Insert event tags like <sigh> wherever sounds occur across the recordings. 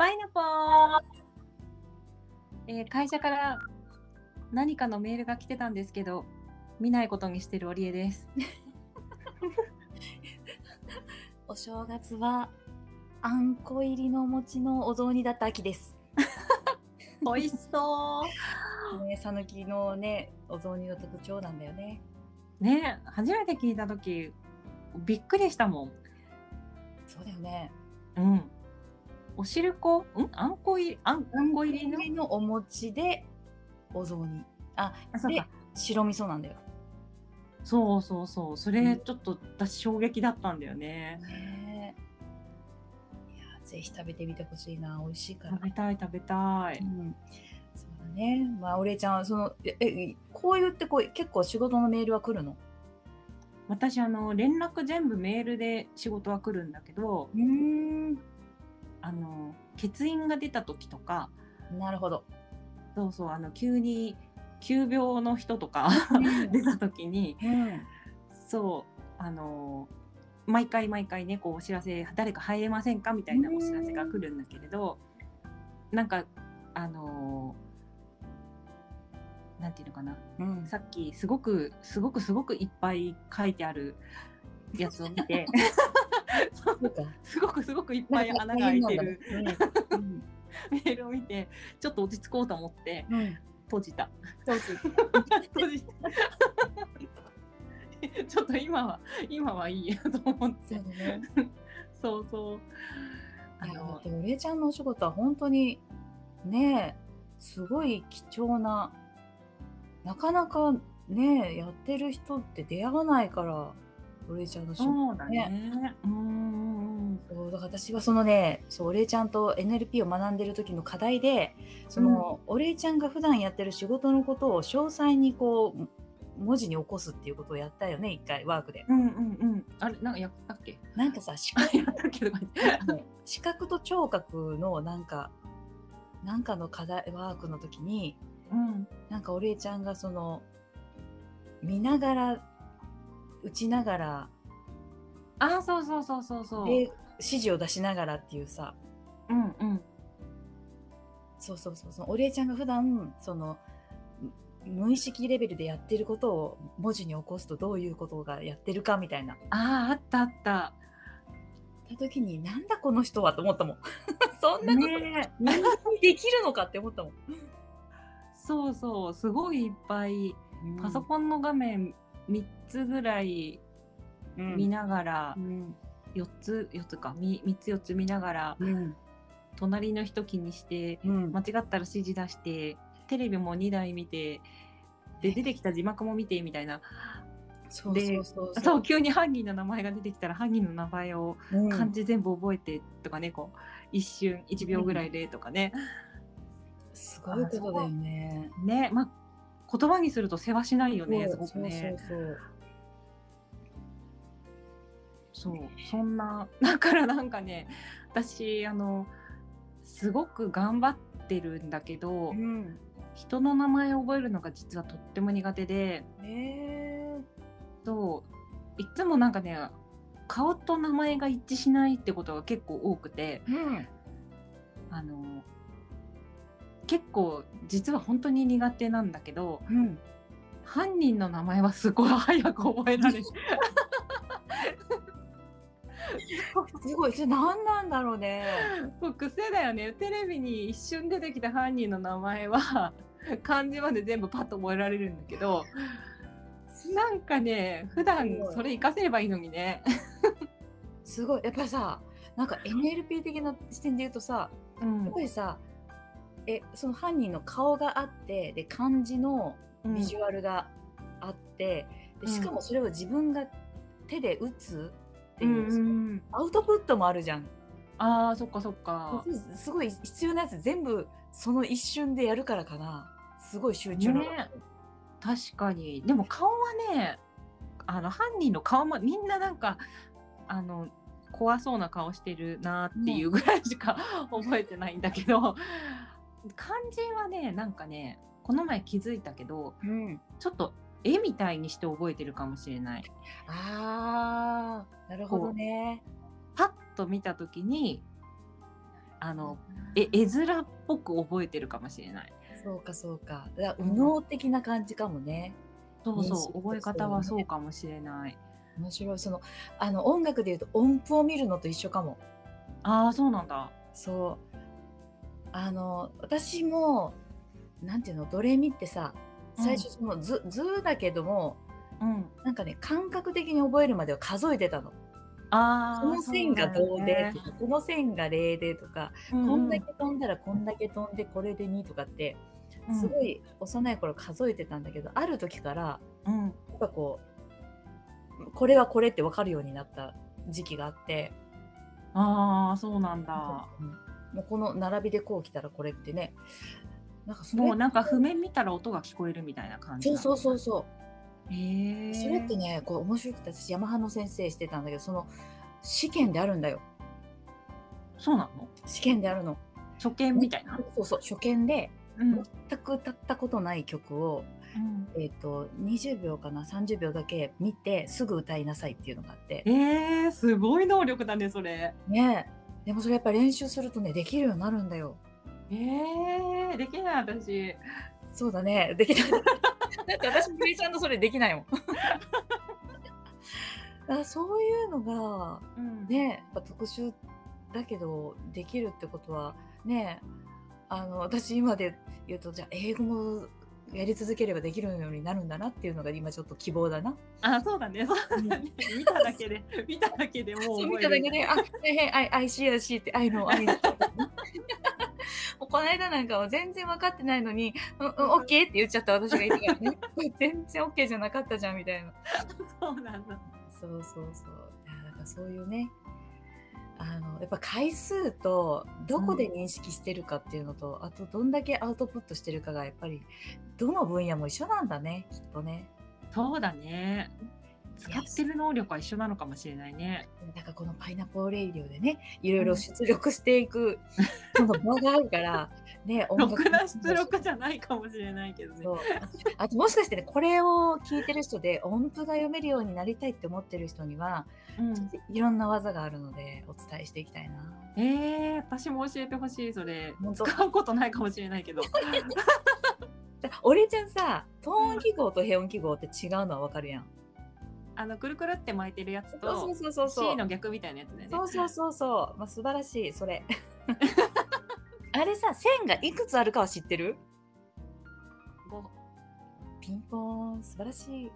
パイナポー、えー会社から何かのメールが来てたんですけど見ないことにしてるオリエです <laughs> お正月はあんこ入りのお餅のお雑煮だった秋です。<laughs> 美味しそうね、さぬきのね、お雑煮の特徴なんだよね。ね初めて聞いた時びっくりしたもんそうだよね。うんおしるこ？ん？あんこ入りあんあんこ入りののお餅でお雑煮。あ、であそうか白味噌なんだよ。そうそうそうそれちょっと私衝撃だったんだよねねいや、ぜひ食べてみてほしいな。美味しいから食。べたい食べたいうん。そうだね。まあ、お礼ちゃん、その、え、えこう言ってこう、結構仕事のメールは来るの？私あの連絡全部メールで仕事は来るんだけどうーん。あの欠員が出た時とかなるほど。そうそうあの急に急病の人とか <laughs> 出た時にうん。そうあの毎回毎回ねこうお知らせ誰か入れませんかみたいなお知らせが来るんだけれどなんかあのなんていうのかなうん。さっきすごくすごくすごくいっぱい書いてあるやつを見て。<laughs> すごくすごごくいっぱい穴が開いてるうん。<laughs> メールを見てちょっと落ち着こうと思ってうん。うん。閉じた。閉じた <laughs> <laughs> ちょっと今は今はいいやと思ってそうだね。そうそうあのって、お礼ちゃんのお仕事は本当に、ねえ、すごい貴重な、なかなかねえ、やってる人って出会わないから、お礼ちゃんの仕事。そうだね。うんそうだから私はそのね、そう、お礼ちゃんと NLP を学んでる時の課題で、その、お礼ちゃんが普段やってる仕事のことを詳細にこう、文字に起こすっていうことをやったよね、一回、ワークで。うんうん。うんあれなんかやったっけ？なんかさ、視あ覚やったっけとか視覚と聴覚のなんか、なんかの課題、ワークの時に、うん。なんかお礼ちゃんがその、見ながら、打ちながら、あそうそうそうそうそう。で、指示を出しながらっていうさ、うんうん。そうそうそう、そのお礼ちゃんが普段、その、む無意識レベルでやってることを文字に起こすとどういうことがやってるかみたいな。あああったあった。た時に、なんだこの人はと思ったもん。<laughs> そんなこと、ねできるのかって思ったもん。そうそう。すごいいっぱい。パソコンの画面3つぐらいン見ながら、うん。4つ4つか 3, 3つ4つ見ながらうん。隣の人気にしてうん。間違ったら指示出してテレビも2台見てで出てきた字幕も見てみたいなそう急に犯人の名前が出てきたら犯人の名前をうん漢字全部覚えてとかねこう一瞬1秒ぐらいでとかね、すごいことだよね。ねまあ言葉にすると世話しないよねすごくそうねそうそう。そうそんな <laughs> だからなんかね私あのすごく頑張ってるんだけど、うん。人の名前を覚えるのが実はとっても苦手でねそういつもなんかね顔と名前が一致しないってことが結構多くてえ。うん。あの結構実は本当に苦手なんだけどうん。犯人の名前はすごい早く覚えられる <laughs> すごい。それ何なんだろうね。もう癖だよねテレビに一瞬出てきた犯人の名前は <laughs> 漢字まで全部パッと覚えられるんだけどなんかね普段それ活かせればいいのにね。すごい。やっぱりさ、なんか NLP 的な視点で言うとさ、うんやっぱりさ、え、その犯人の顔があって、で、漢字のビジュアルがあって、でしかもそれを自分が手で打つってうんいう、うんアウトプットもあるじゃん。あーそっかそっか。すごい必要なやつ全部その一瞬でやるからかな。すごい集中力。ね確かにでも顔はねあの犯人の顔もみんななんかあの怖そうな顔してるなっていうぐらいしか <laughs> 覚えてないんだけど、漢字はねなんかねこの前気づいたけどうん。ちょっと絵みたいにして覚えてるかもしれない。ああ、なるほどね。パッと見た時にあのえ絵面っぽく覚えてるかもしれない。そうかそうか。だ右脳的な感じかもね。そうそう覚え方はそうかもしれない。面白い。そのあの音楽で言うと音符を見るのと一緒かも。ああそうなんだ。そう。あの私もなんていうのドレミってさ最初その図、図だけどもうん。なんかね感覚的に覚えるまでは数えてたの。ああこの線がどうでそとか、この線が0でとか、うだよねこんだけ飛んだらこんだけ飛んでこれで2とかってうん。すごい幼い頃数えてたんだけど、ある時からうん。ぱこうこれはこれって分かるようになった時期があって、ああそうなんだ。うんもうこの並びでこう来たらこれってねなんかそれもうなんか譜面見たら音が聞こえるみたいな感じそうそうう。そうそへう、え。それってねこう面白くて私ヤマハの先生してたんだけどその試験であるんだよそうなの？試験であるの初見みたいな？そうそう初見でうん。全く歌ったことない曲をうんえー、と20秒かな？30秒だけ見てすぐ歌いなさいっていうのがあってえー、すごい能力だねそれ。ねえでもそれやっぱ練習するとねできるようになるんだよえー、できない私。そうだねできないだって私みりちゃんとそれできないもん <laughs> だそういうのがうんねやっぱ特殊だけどできるってことはねあの私今で言うとじゃあ英語もやり続ければできるようになるんだなっていうのが今ちょっと希望だな。あそうだねそうだね。見ただけで見ただけでもう覚える。ただけで、あ、はいはい、I, I see, I see って、I know, I know. この間なんかは全然分かってないのに、うん、うん、OK って言っちゃった私がいたからね。<laughs> 全然 OK じゃなかったじゃんみたいな。<laughs> そうなんだ。そうそうそう。だからそういうね、あの、やっぱ回数とどこで認識してるかっていうのと、あとどんだけアウトプットしてるかがやっぱり、どの分野も一緒なんだね、きっとね。そうだね。使ってる能力は一緒なのかもしれないね。だからこのパイナップルレイディオでね、いろいろ出力していく、その場があるから、<laughs> ね、音ろ楽くな出力じゃないかもしれないけどね。あともしかしてね、これを聞いてる人で音符が読めるようになりたいって思ってる人には、うんいろんな技があるのでお伝えしていきたいな。えー、私も教えてほしいそれ使うことないかもしれないけど <laughs> だ俺ちゃんさ、トーン記号とヘ音記号って違うのはわかるやん。あのくるくるって巻いてるやつそうとそうそうそう。C の逆みたいなやつだよねそうそうそうそう。まあ、素晴らしい、それ。<laughs> あれさ、線がいくつあるかは知ってる？ごピンポーン、素晴らしい。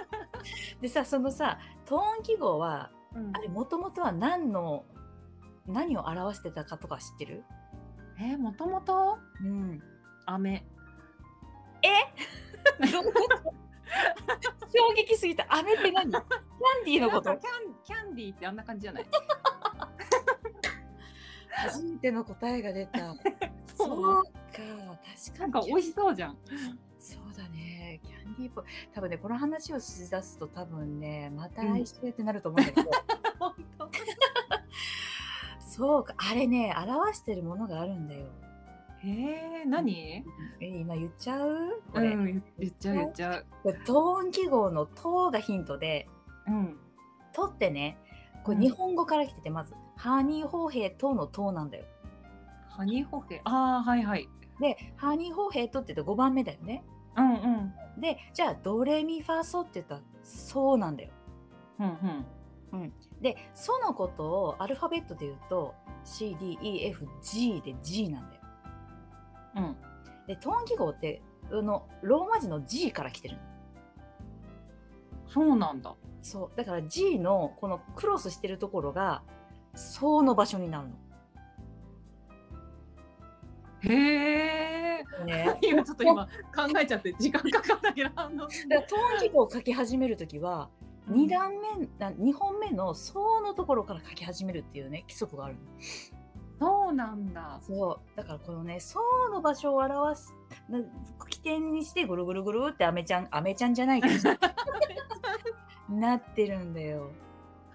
<laughs> でさ、そのさ、トーン記号は、うんあれ、もともとは何の、何を表してたかとか知ってる？えー、もともとうん。飴 <laughs> 衝撃すぎた。飴って何？キャンディーのこと？キャンキャンディーってあんな感じじゃない？初めての答えが出た。<laughs> そうそうか、確かに。なんか美味しそうじゃんそうだね。キャンディーっぽい。多分ね、この話をしだすと多分ね、また来週ってなると思うんだけど。<laughs> 本当 <laughs> そうか、あれね、表してるものがあるんだよ。えー、何？え、今言っちゃう？これ、うん言言っちゃう言っちゃう。トーン記号の「と」がヒントで。うん「と」ってねこれうん。日本語から来ててまず「ハニーホーヘイと」の「と」なんだよ。ハニーホヘああはいはい。で「ハニーホーヘイと」って言うと5番目だよね。うんうん。でじゃあ「ドレミファソ」って言ったら「そう」なんだよ。うんうん。で「ソ」のことをアルファベットで言うと CDEFG で G なんだよ。うん。でトーン記号ってあのローマ字の G から来てるの。そうなんだ。そう。だから G のこのクロスしてるところが「そう」の場所になるの。へえね、<laughs> 今ちょっと今考えちゃって時間かかったけどあの。だトーン記号を書き始めるときは2段目な2本目の「そう」のところから書き始めるっていうね規則があるの。そうなんだ。そう。だからこのね「そう」の場所を表すな起点にしてぐるぐるぐるってアメちゃんアメちゃんじゃないけど。<laughs> なってるんだよ。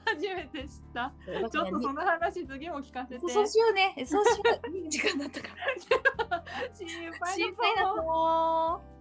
初めて知った。ねちょっとその話次も聞かせて。そうしようね。そうしよう。いい時間だったから。<laughs> 心配だだぞ。ぞー